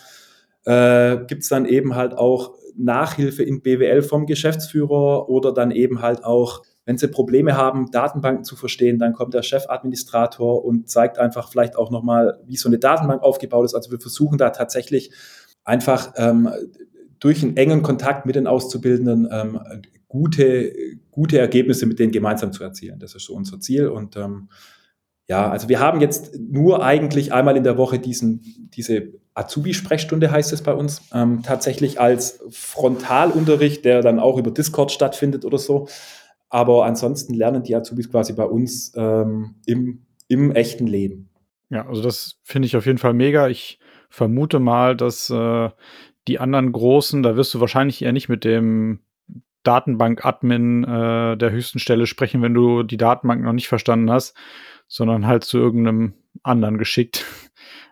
äh, gibt es dann eben halt auch Nachhilfe in BWL vom Geschäftsführer oder dann eben halt auch wenn Sie Probleme haben, Datenbanken zu verstehen, dann kommt der Chefadministrator und zeigt einfach vielleicht auch nochmal, wie so eine Datenbank aufgebaut ist. Also wir versuchen da tatsächlich einfach ähm, durch einen engen Kontakt mit den Auszubildenden ähm, gute, gute Ergebnisse mit denen gemeinsam zu erzielen. Das ist so unser Ziel. Und ähm, ja, also wir haben jetzt nur eigentlich einmal in der Woche diesen, diese Azubi-Sprechstunde heißt es bei uns, ähm, tatsächlich als Frontalunterricht, der dann auch über Discord stattfindet oder so. Aber ansonsten lernen die Azubis quasi bei uns ähm, im, im echten Leben. Ja, also das finde ich auf jeden Fall mega. Ich vermute mal, dass äh, die anderen Großen, da wirst du wahrscheinlich eher nicht mit dem Datenbank-Admin äh, der höchsten Stelle sprechen, wenn du die Datenbank noch nicht verstanden hast, sondern halt zu irgendeinem anderen geschickt.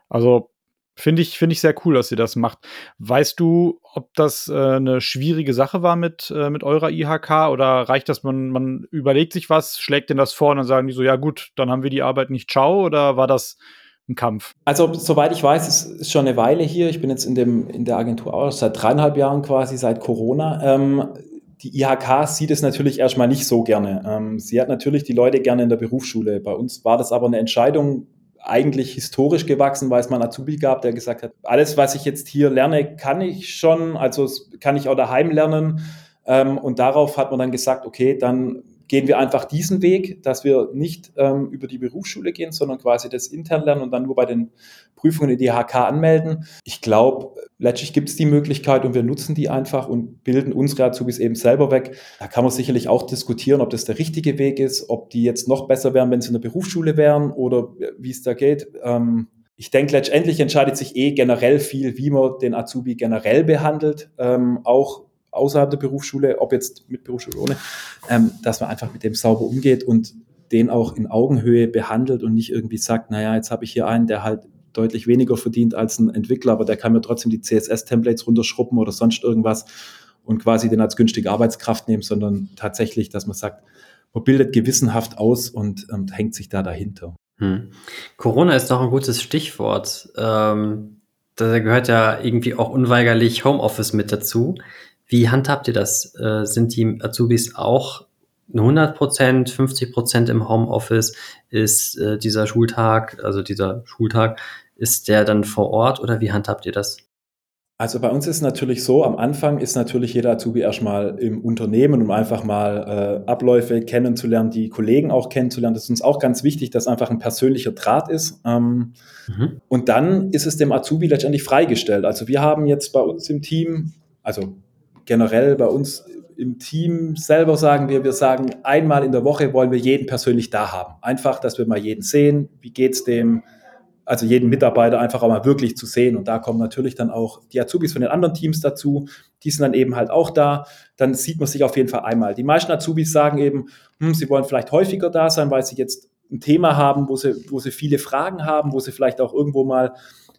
Also Finde ich, finde ich sehr cool, dass ihr das macht. Weißt du, ob das äh, eine schwierige Sache war mit, äh, mit eurer IHK oder reicht das, man, man überlegt sich was, schlägt denn das vor und dann sagen die so, ja gut, dann haben wir die Arbeit nicht, ciao, oder war das ein Kampf? Also, soweit ich weiß, ist, ist schon eine Weile hier. Ich bin jetzt in, dem, in der Agentur auch seit dreieinhalb Jahren quasi, seit Corona. Ähm, die IHK sieht es natürlich erstmal nicht so gerne. Ähm, sie hat natürlich die Leute gerne in der Berufsschule. Bei uns war das aber eine Entscheidung, eigentlich historisch gewachsen, weil es mal einen Azubi gab, der gesagt hat, alles, was ich jetzt hier lerne, kann ich schon, also kann ich auch daheim lernen. Ähm, und darauf hat man dann gesagt, okay, dann gehen wir einfach diesen Weg, dass wir nicht ähm, über die Berufsschule gehen, sondern quasi das intern lernen und dann nur bei den Prüfungen in die HK anmelden. Ich glaube, letztlich gibt es die Möglichkeit und wir nutzen die einfach und bilden unsere Azubis eben selber weg. Da kann man sicherlich auch diskutieren, ob das der richtige Weg ist, ob die jetzt noch besser wären, wenn sie in der Berufsschule wären oder wie es da geht. Ähm, ich denke, letztendlich entscheidet sich eh generell viel, wie man den Azubi generell behandelt, ähm, auch außerhalb der Berufsschule, ob jetzt mit Berufsschule oder ohne, ähm, dass man einfach mit dem sauber umgeht und den auch in Augenhöhe behandelt und nicht irgendwie sagt, naja, jetzt habe ich hier einen, der halt deutlich weniger verdient als ein Entwickler, aber der kann mir trotzdem die CSS-Templates runterschruppen oder sonst irgendwas und quasi den als günstige Arbeitskraft nehmen, sondern tatsächlich, dass man sagt, man bildet gewissenhaft aus und, und hängt sich da dahinter. Hm. Corona ist doch ein gutes Stichwort. Ähm, da gehört ja irgendwie auch unweigerlich Homeoffice mit dazu. Wie handhabt ihr das? Äh, sind die Azubis auch 100 Prozent, 50 Prozent im Homeoffice? Ist äh, dieser Schultag, also dieser Schultag, ist der dann vor Ort oder wie handhabt ihr das? Also bei uns ist natürlich so, am Anfang ist natürlich jeder Azubi erstmal im Unternehmen, um einfach mal äh, Abläufe kennenzulernen, die Kollegen auch kennenzulernen. Das ist uns auch ganz wichtig, dass einfach ein persönlicher Draht ist. Ähm, mhm. Und dann ist es dem Azubi letztendlich freigestellt. Also wir haben jetzt bei uns im Team, also generell bei uns im Team selber sagen wir, wir sagen, einmal in der Woche wollen wir jeden persönlich da haben. Einfach, dass wir mal jeden sehen, wie geht's dem, also jeden Mitarbeiter einfach auch mal wirklich zu sehen. Und da kommen natürlich dann auch die Azubis von den anderen Teams dazu. Die sind dann eben halt auch da. Dann sieht man sich auf jeden Fall einmal. Die meisten Azubis sagen eben, hm, sie wollen vielleicht häufiger da sein, weil sie jetzt ein Thema haben, wo sie, wo sie viele Fragen haben, wo sie vielleicht auch irgendwo mal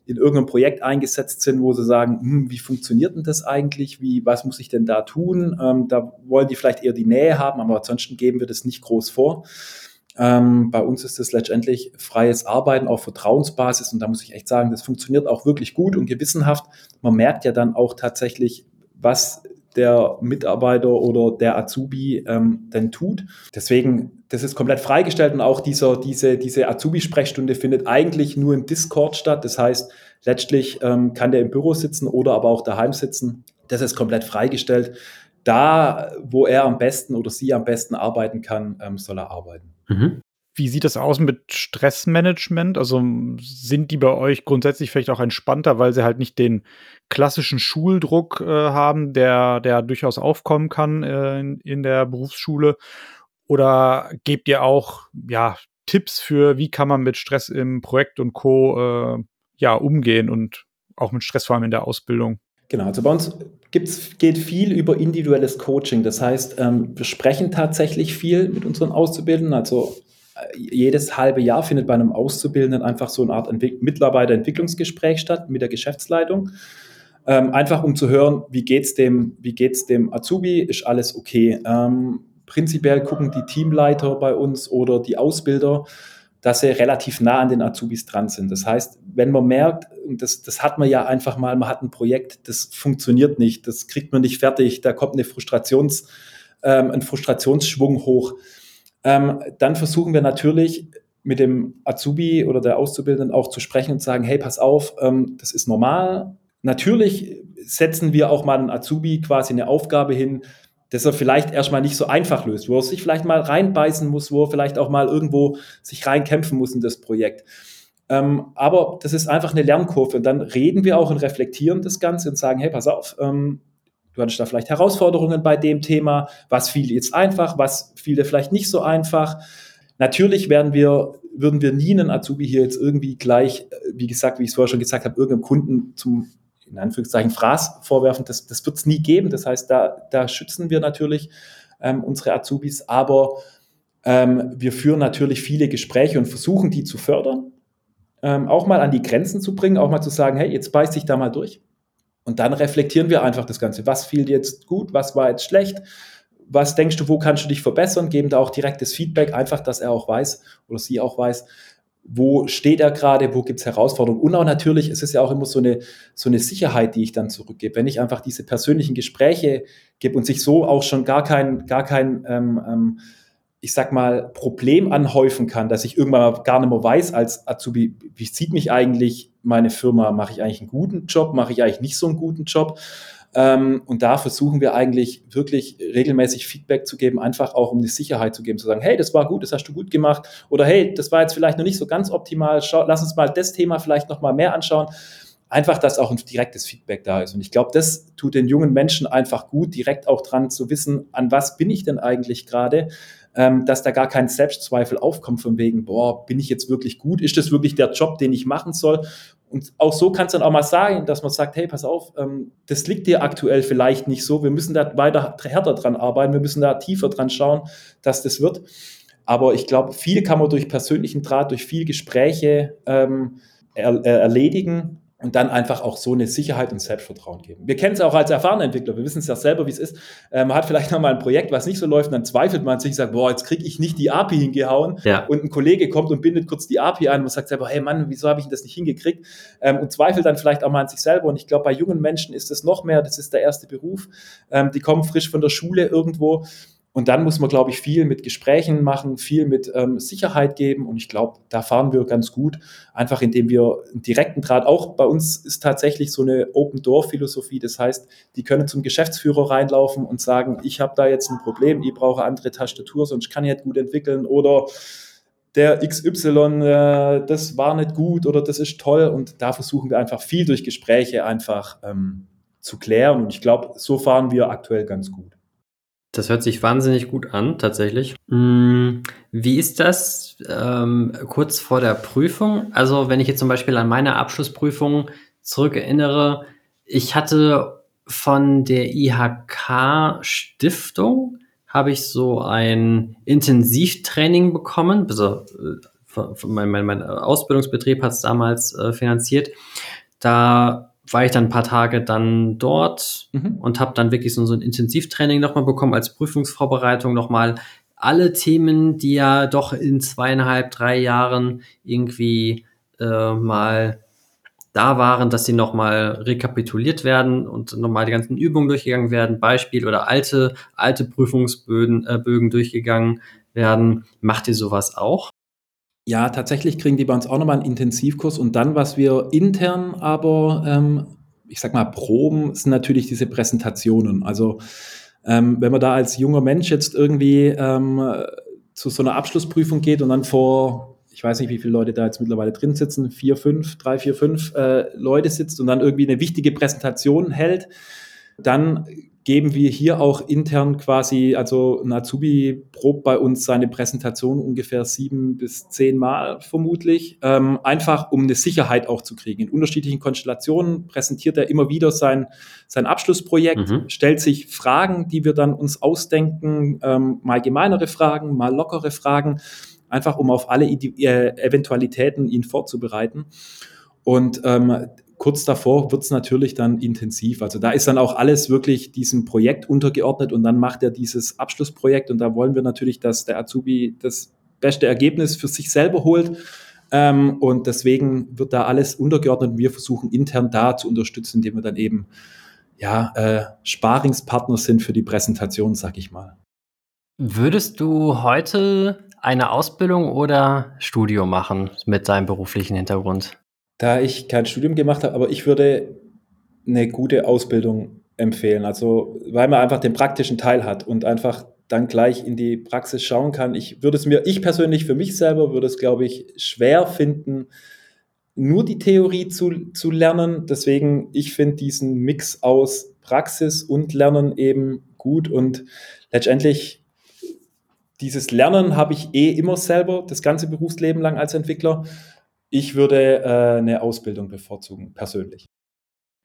in irgendeinem Projekt eingesetzt sind, wo sie sagen, hm, wie funktioniert denn das eigentlich? Wie, was muss ich denn da tun? Ähm, da wollen die vielleicht eher die Nähe haben, aber ansonsten geben wir das nicht groß vor. Ähm, bei uns ist es letztendlich freies Arbeiten auf Vertrauensbasis und da muss ich echt sagen, das funktioniert auch wirklich gut und gewissenhaft. Man merkt ja dann auch tatsächlich, was der Mitarbeiter oder der Azubi ähm, denn tut. Deswegen, das ist komplett freigestellt und auch dieser, diese, diese Azubi-Sprechstunde findet eigentlich nur im Discord statt. Das heißt, letztlich ähm, kann der im Büro sitzen oder aber auch daheim sitzen. Das ist komplett freigestellt. Da, wo er am besten oder sie am besten arbeiten kann, ähm, soll er arbeiten. Mhm. Wie sieht das aus mit Stressmanagement? Also sind die bei euch grundsätzlich vielleicht auch entspannter, weil sie halt nicht den klassischen Schuldruck äh, haben, der, der durchaus aufkommen kann äh, in, in der Berufsschule? Oder gebt ihr auch ja, Tipps für, wie kann man mit Stress im Projekt und Co. Äh, ja, umgehen und auch mit Stress vor allem in der Ausbildung? Genau, also bei uns gibt's, geht viel über individuelles Coaching. Das heißt, ähm, wir sprechen tatsächlich viel mit unseren Auszubildenden. Also äh, jedes halbe Jahr findet bei einem Auszubildenden einfach so eine Art Entwick Mitarbeiterentwicklungsgespräch statt mit der Geschäftsleitung. Ähm, einfach um zu hören, wie geht's dem, dem Azubi, ist alles okay. Ähm, prinzipiell gucken die Teamleiter bei uns oder die Ausbilder, dass sie relativ nah an den Azubis dran sind. Das heißt, wenn man merkt, das, das hat man ja einfach mal, man hat ein Projekt, das funktioniert nicht, das kriegt man nicht fertig, da kommt eine Frustrations, ähm, ein Frustrationsschwung hoch, ähm, dann versuchen wir natürlich mit dem Azubi oder der Auszubildenden auch zu sprechen und zu sagen, hey, pass auf, ähm, das ist normal. Natürlich setzen wir auch mal einen Azubi quasi eine Aufgabe hin, dass er vielleicht erstmal nicht so einfach löst, wo er sich vielleicht mal reinbeißen muss, wo er vielleicht auch mal irgendwo sich reinkämpfen muss in das Projekt. Ähm, aber das ist einfach eine Lernkurve. Und dann reden wir auch und reflektieren das Ganze und sagen, hey, pass auf, ähm, du hattest da vielleicht Herausforderungen bei dem Thema, was fiel jetzt einfach, was fiel dir vielleicht nicht so einfach. Natürlich werden wir, würden wir nie einen Azubi hier jetzt irgendwie gleich, äh, wie gesagt, wie ich es vorher schon gesagt habe, irgendeinem Kunden zum in Anführungszeichen Fraß vorwerfen, das, das wird es nie geben. Das heißt, da, da schützen wir natürlich ähm, unsere Azubis, aber ähm, wir führen natürlich viele Gespräche und versuchen, die zu fördern, ähm, auch mal an die Grenzen zu bringen, auch mal zu sagen, hey, jetzt beiß dich da mal durch. Und dann reflektieren wir einfach das Ganze. Was fiel dir jetzt gut? Was war jetzt schlecht? Was denkst du, wo kannst du dich verbessern? Geben da auch direktes Feedback, einfach, dass er auch weiß oder sie auch weiß, wo steht er gerade, wo gibt es Herausforderungen. Und auch natürlich ist es ja auch immer so eine, so eine Sicherheit, die ich dann zurückgebe. Wenn ich einfach diese persönlichen Gespräche gebe und sich so auch schon gar kein, gar kein ähm, ähm, ich sag mal, Problem anhäufen kann, dass ich irgendwann mal gar nicht mehr weiß als Azubi, wie sieht mich eigentlich meine Firma, mache ich eigentlich einen guten Job, mache ich eigentlich nicht so einen guten Job, und da versuchen wir eigentlich wirklich regelmäßig Feedback zu geben, einfach auch um die Sicherheit zu geben, zu sagen, hey, das war gut, das hast du gut gemacht oder hey, das war jetzt vielleicht noch nicht so ganz optimal, Schau, lass uns mal das Thema vielleicht noch mal mehr anschauen. Einfach, dass auch ein direktes Feedback da ist. Und ich glaube, das tut den jungen Menschen einfach gut, direkt auch dran zu wissen, an was bin ich denn eigentlich gerade, ähm, dass da gar kein Selbstzweifel aufkommt von wegen, boah, bin ich jetzt wirklich gut? Ist das wirklich der Job, den ich machen soll? Und auch so kann es dann auch mal sein, dass man sagt, hey, pass auf, ähm, das liegt dir aktuell vielleicht nicht so. Wir müssen da weiter härter dran arbeiten. Wir müssen da tiefer dran schauen, dass das wird. Aber ich glaube, viel kann man durch persönlichen Draht, durch viel Gespräche ähm, er, äh, erledigen und dann einfach auch so eine Sicherheit und Selbstvertrauen geben. Wir kennen es auch als erfahrene Entwickler, wir wissen es ja selber, wie es ist. Äh, man hat vielleicht noch mal ein Projekt, was nicht so läuft, und dann zweifelt man sich und sagt, boah, jetzt kriege ich nicht die API hingehauen. Ja. Und ein Kollege kommt und bindet kurz die API ein und sagt selber, hey Mann, wieso habe ich das nicht hingekriegt? Ähm, und zweifelt dann vielleicht auch mal an sich selber. Und ich glaube, bei jungen Menschen ist es noch mehr, das ist der erste Beruf. Ähm, die kommen frisch von der Schule irgendwo und dann muss man, glaube ich, viel mit Gesprächen machen, viel mit ähm, Sicherheit geben. Und ich glaube, da fahren wir ganz gut, einfach indem wir einen direkten Draht, auch bei uns ist tatsächlich so eine Open-Door-Philosophie. Das heißt, die können zum Geschäftsführer reinlaufen und sagen, ich habe da jetzt ein Problem, ich brauche andere Tastatur, sonst kann ich nicht gut entwickeln. Oder der XY, äh, das war nicht gut oder das ist toll. Und da versuchen wir einfach viel durch Gespräche einfach ähm, zu klären. Und ich glaube, so fahren wir aktuell ganz gut. Das hört sich wahnsinnig gut an, tatsächlich. Hm, wie ist das ähm, kurz vor der Prüfung? Also, wenn ich jetzt zum Beispiel an meine Abschlussprüfung zurückerinnere, ich hatte von der IHK Stiftung habe ich so ein Intensivtraining bekommen. Also, äh, mein, mein, mein Ausbildungsbetrieb hat es damals äh, finanziert. Da war ich dann ein paar Tage dann dort mhm. und habe dann wirklich so, so ein Intensivtraining nochmal bekommen als Prüfungsvorbereitung nochmal alle Themen, die ja doch in zweieinhalb, drei Jahren irgendwie äh, mal da waren, dass sie nochmal rekapituliert werden und nochmal die ganzen Übungen durchgegangen werden, Beispiel oder alte, alte Prüfungsbögen äh, Bögen durchgegangen werden. Macht ihr sowas auch? Ja, tatsächlich kriegen die bei uns auch nochmal einen Intensivkurs und dann, was wir intern aber, ähm, ich sag mal, proben, sind natürlich diese Präsentationen. Also ähm, wenn man da als junger Mensch jetzt irgendwie ähm, zu so einer Abschlussprüfung geht und dann vor, ich weiß nicht, wie viele Leute da jetzt mittlerweile drin sitzen, vier, fünf, drei, vier, fünf äh, Leute sitzt und dann irgendwie eine wichtige Präsentation hält, dann geben wir hier auch intern quasi, also ein Azubi probt bei uns seine Präsentation ungefähr sieben bis zehn Mal vermutlich, ähm, einfach um eine Sicherheit auch zu kriegen. In unterschiedlichen Konstellationen präsentiert er immer wieder sein, sein Abschlussprojekt, mhm. stellt sich Fragen, die wir dann uns ausdenken, ähm, mal gemeinere Fragen, mal lockere Fragen, einfach um auf alle äh, Eventualitäten ihn vorzubereiten. Und ähm, kurz davor wird es natürlich dann intensiv. Also da ist dann auch alles wirklich diesem Projekt untergeordnet und dann macht er dieses Abschlussprojekt und da wollen wir natürlich, dass der Azubi das beste Ergebnis für sich selber holt. Ähm, und deswegen wird da alles untergeordnet und wir versuchen intern da zu unterstützen, indem wir dann eben ja, äh, Sparingspartner sind für die Präsentation, sag ich mal. Würdest du heute eine Ausbildung oder Studium machen mit deinem beruflichen Hintergrund? Da ich kein Studium gemacht habe, aber ich würde eine gute Ausbildung empfehlen. Also, weil man einfach den praktischen Teil hat und einfach dann gleich in die Praxis schauen kann. Ich würde es mir, ich persönlich für mich selber würde es, glaube ich, schwer finden, nur die Theorie zu, zu lernen. Deswegen, ich finde diesen Mix aus Praxis und Lernen eben gut und letztendlich dieses Lernen habe ich eh immer selber, das ganze Berufsleben lang als Entwickler. Ich würde äh, eine Ausbildung bevorzugen, persönlich.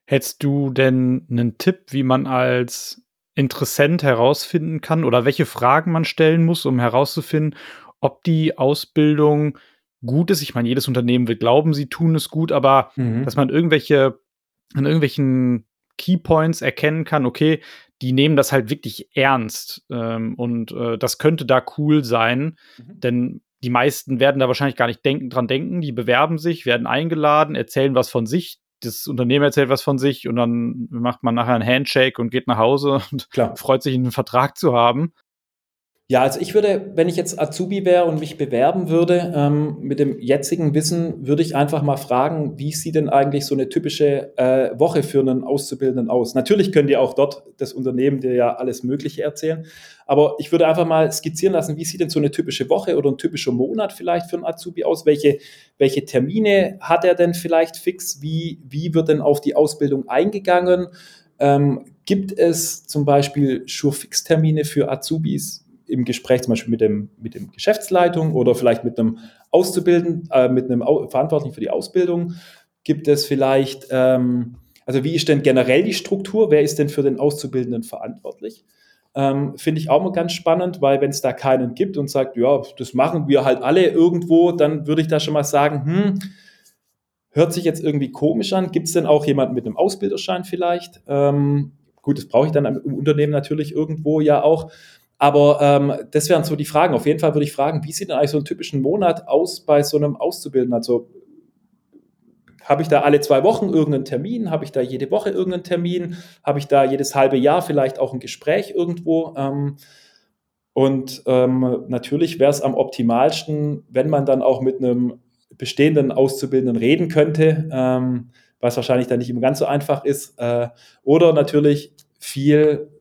Hättest du denn einen Tipp, wie man als Interessent herausfinden kann oder welche Fragen man stellen muss, um herauszufinden, ob die Ausbildung gut ist? Ich meine, jedes Unternehmen will glauben, sie tun es gut, aber mhm. dass man irgendwelche an irgendwelchen Keypoints erkennen kann, okay, die nehmen das halt wirklich ernst ähm, und äh, das könnte da cool sein, mhm. denn die meisten werden da wahrscheinlich gar nicht denken, dran denken. Die bewerben sich, werden eingeladen, erzählen was von sich. Das Unternehmen erzählt was von sich und dann macht man nachher ein Handshake und geht nach Hause und Klar. freut sich, einen Vertrag zu haben. Ja, also ich würde, wenn ich jetzt Azubi wäre und mich bewerben würde, ähm, mit dem jetzigen Wissen, würde ich einfach mal fragen, wie sieht denn eigentlich so eine typische äh, Woche für einen Auszubildenden aus? Natürlich könnt ihr auch dort das Unternehmen dir ja alles Mögliche erzählen, aber ich würde einfach mal skizzieren lassen, wie sieht denn so eine typische Woche oder ein typischer Monat vielleicht für einen Azubi aus? Welche, welche Termine hat er denn vielleicht fix? Wie, wie wird denn auf die Ausbildung eingegangen? Ähm, gibt es zum Beispiel Schurfix-Termine für Azubis? Im Gespräch zum Beispiel mit dem, mit dem Geschäftsleitung oder vielleicht mit einem Auszubildenden, äh, mit einem Au Verantwortlichen für die Ausbildung? Gibt es vielleicht, ähm, also wie ist denn generell die Struktur? Wer ist denn für den Auszubildenden verantwortlich? Ähm, Finde ich auch mal ganz spannend, weil wenn es da keinen gibt und sagt, ja, das machen wir halt alle irgendwo, dann würde ich da schon mal sagen, hm, hört sich jetzt irgendwie komisch an. Gibt es denn auch jemanden mit einem Ausbilderschein vielleicht? Ähm, gut, das brauche ich dann im Unternehmen natürlich irgendwo ja auch. Aber ähm, das wären so die Fragen. Auf jeden Fall würde ich fragen, wie sieht denn eigentlich so ein typischen Monat aus bei so einem Auszubildenden? Also habe ich da alle zwei Wochen irgendeinen Termin? Habe ich da jede Woche irgendeinen Termin? Habe ich da jedes halbe Jahr vielleicht auch ein Gespräch irgendwo? Ähm, und ähm, natürlich wäre es am optimalsten, wenn man dann auch mit einem bestehenden Auszubildenden reden könnte, ähm, was wahrscheinlich dann nicht immer ganz so einfach ist. Äh, oder natürlich viel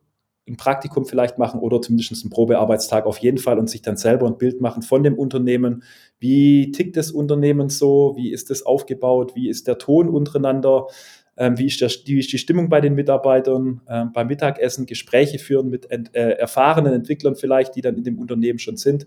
ein Praktikum vielleicht machen oder zumindest einen Probearbeitstag auf jeden Fall und sich dann selber ein Bild machen von dem Unternehmen. Wie tickt das Unternehmen so? Wie ist das aufgebaut? Wie ist der Ton untereinander? Ähm, wie, ist der, wie ist die Stimmung bei den Mitarbeitern? Ähm, beim Mittagessen Gespräche führen mit ent, äh, erfahrenen Entwicklern vielleicht, die dann in dem Unternehmen schon sind.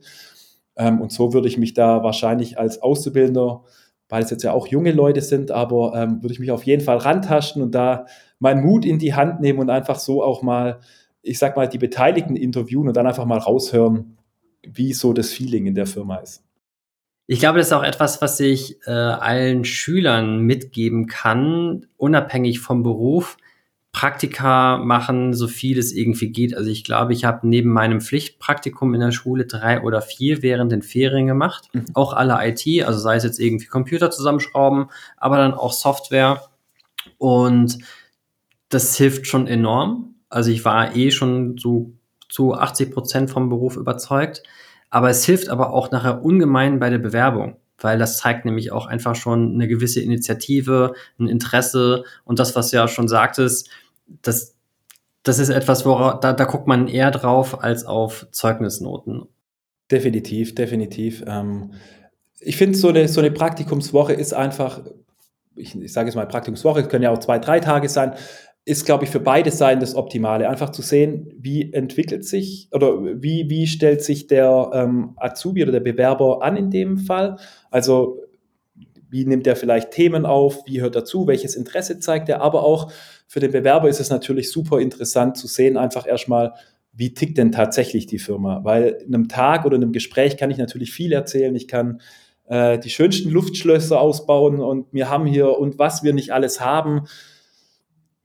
Ähm, und so würde ich mich da wahrscheinlich als Auszubildender, weil es jetzt ja auch junge Leute sind, aber ähm, würde ich mich auf jeden Fall rantasten und da meinen Mut in die Hand nehmen und einfach so auch mal ich sag mal, die Beteiligten interviewen und dann einfach mal raushören, wie so das Feeling in der Firma ist. Ich glaube, das ist auch etwas, was ich äh, allen Schülern mitgeben kann, unabhängig vom Beruf. Praktika machen, so viel es irgendwie geht. Also ich glaube, ich habe neben meinem Pflichtpraktikum in der Schule drei oder vier während den Ferien gemacht. Mhm. Auch alle IT, also sei es jetzt irgendwie Computer zusammenschrauben, aber dann auch Software. Und das hilft schon enorm. Also ich war eh schon so zu 80 Prozent vom Beruf überzeugt. Aber es hilft aber auch nachher ungemein bei der Bewerbung, weil das zeigt nämlich auch einfach schon eine gewisse Initiative, ein Interesse und das, was du ja schon sagtest, das, das ist etwas, worauf, da, da guckt man eher drauf als auf Zeugnisnoten. Definitiv, definitiv. Ähm, ich finde, so eine, so eine Praktikumswoche ist einfach, ich, ich sage jetzt mal Praktikumswoche, es können ja auch zwei, drei Tage sein, ist, glaube ich, für beide Seiten das Optimale. Einfach zu sehen, wie entwickelt sich oder wie, wie stellt sich der ähm, Azubi oder der Bewerber an in dem Fall. Also wie nimmt er vielleicht Themen auf, wie hört er zu, welches Interesse zeigt er. Aber auch für den Bewerber ist es natürlich super interessant zu sehen, einfach erstmal, wie tickt denn tatsächlich die Firma. Weil in einem Tag oder in einem Gespräch kann ich natürlich viel erzählen. Ich kann äh, die schönsten Luftschlösser ausbauen und wir haben hier und was wir nicht alles haben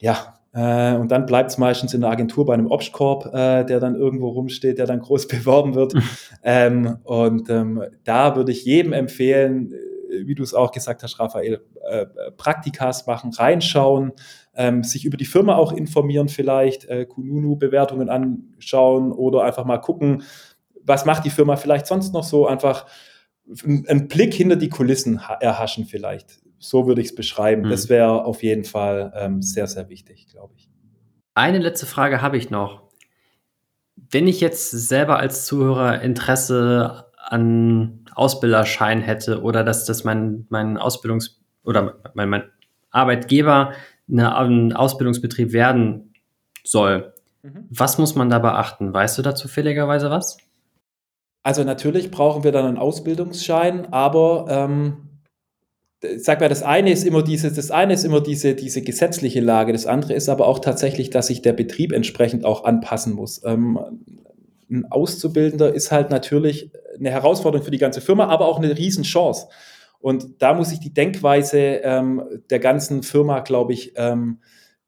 ja, äh, und dann bleibt es meistens in der Agentur bei einem Obstkorb, äh, der dann irgendwo rumsteht, der dann groß beworben wird. ähm, und ähm, da würde ich jedem empfehlen, äh, wie du es auch gesagt hast, Raphael, äh, Praktikas machen, reinschauen, ähm, sich über die Firma auch informieren vielleicht, äh, Kununu-Bewertungen anschauen oder einfach mal gucken, was macht die Firma vielleicht sonst noch so, einfach einen Blick hinter die Kulissen erhaschen vielleicht so würde ich es beschreiben. Mhm. Das wäre auf jeden Fall ähm, sehr, sehr wichtig, glaube ich. Eine letzte Frage habe ich noch. Wenn ich jetzt selber als Zuhörer Interesse an Ausbilderschein hätte oder dass, dass mein, mein Ausbildungs- oder mein, mein Arbeitgeber eine, ein Ausbildungsbetrieb werden soll, mhm. was muss man da beachten? Weißt du da zufälligerweise was? Also natürlich brauchen wir dann einen Ausbildungsschein, aber ähm, sag mal, das eine ist immer diese, das eine ist immer diese, diese gesetzliche Lage, das andere ist aber auch tatsächlich, dass sich der Betrieb entsprechend auch anpassen muss. Ähm, ein Auszubildender ist halt natürlich eine Herausforderung für die ganze Firma, aber auch eine Riesenchance. Und da muss sich die Denkweise ähm, der ganzen Firma, glaube ich, ähm,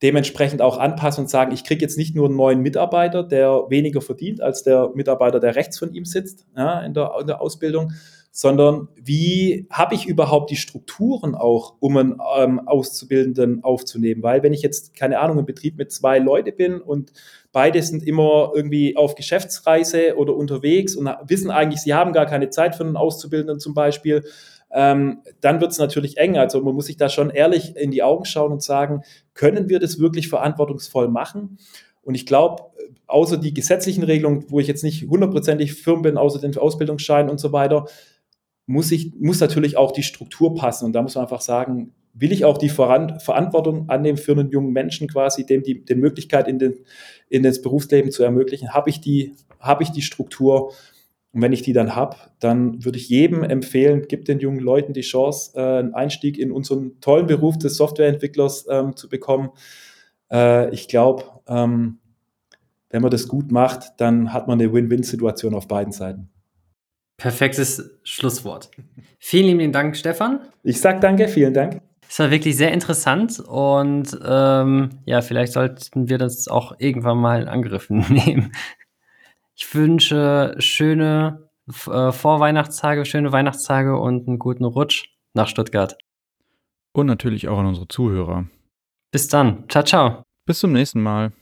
dementsprechend auch anpassen und sagen, ich kriege jetzt nicht nur einen neuen Mitarbeiter, der weniger verdient als der Mitarbeiter, der rechts von ihm sitzt ja, in, der, in der Ausbildung, sondern wie habe ich überhaupt die Strukturen auch, um einen ähm, Auszubildenden aufzunehmen? Weil wenn ich jetzt, keine Ahnung, im Betrieb mit zwei Leute bin und beide sind immer irgendwie auf Geschäftsreise oder unterwegs und wissen eigentlich, sie haben gar keine Zeit für einen Auszubildenden zum Beispiel, ähm, dann wird es natürlich eng. Also man muss sich da schon ehrlich in die Augen schauen und sagen, können wir das wirklich verantwortungsvoll machen? Und ich glaube, außer die gesetzlichen Regelungen, wo ich jetzt nicht hundertprozentig firm bin, außer den Ausbildungsschein und so weiter, muss, ich, muss natürlich auch die Struktur passen. Und da muss man einfach sagen, will ich auch die Voran Verantwortung annehmen für einen jungen Menschen quasi, dem die, die Möglichkeit in, den, in das Berufsleben zu ermöglichen, habe ich, die, hab ich die Struktur und wenn ich die dann habe, dann würde ich jedem empfehlen, gib den jungen Leuten die Chance, äh, einen Einstieg in unseren tollen Beruf des Softwareentwicklers ähm, zu bekommen. Äh, ich glaube, ähm, wenn man das gut macht, dann hat man eine Win-Win-Situation auf beiden Seiten. Perfektes Schlusswort. Vielen lieben Dank, Stefan. Ich sag danke, vielen Dank. Es war wirklich sehr interessant und ähm, ja, vielleicht sollten wir das auch irgendwann mal in Angriff nehmen. Ich wünsche schöne äh, Vorweihnachtstage, schöne Weihnachtstage und einen guten Rutsch nach Stuttgart. Und natürlich auch an unsere Zuhörer. Bis dann. Ciao, ciao. Bis zum nächsten Mal.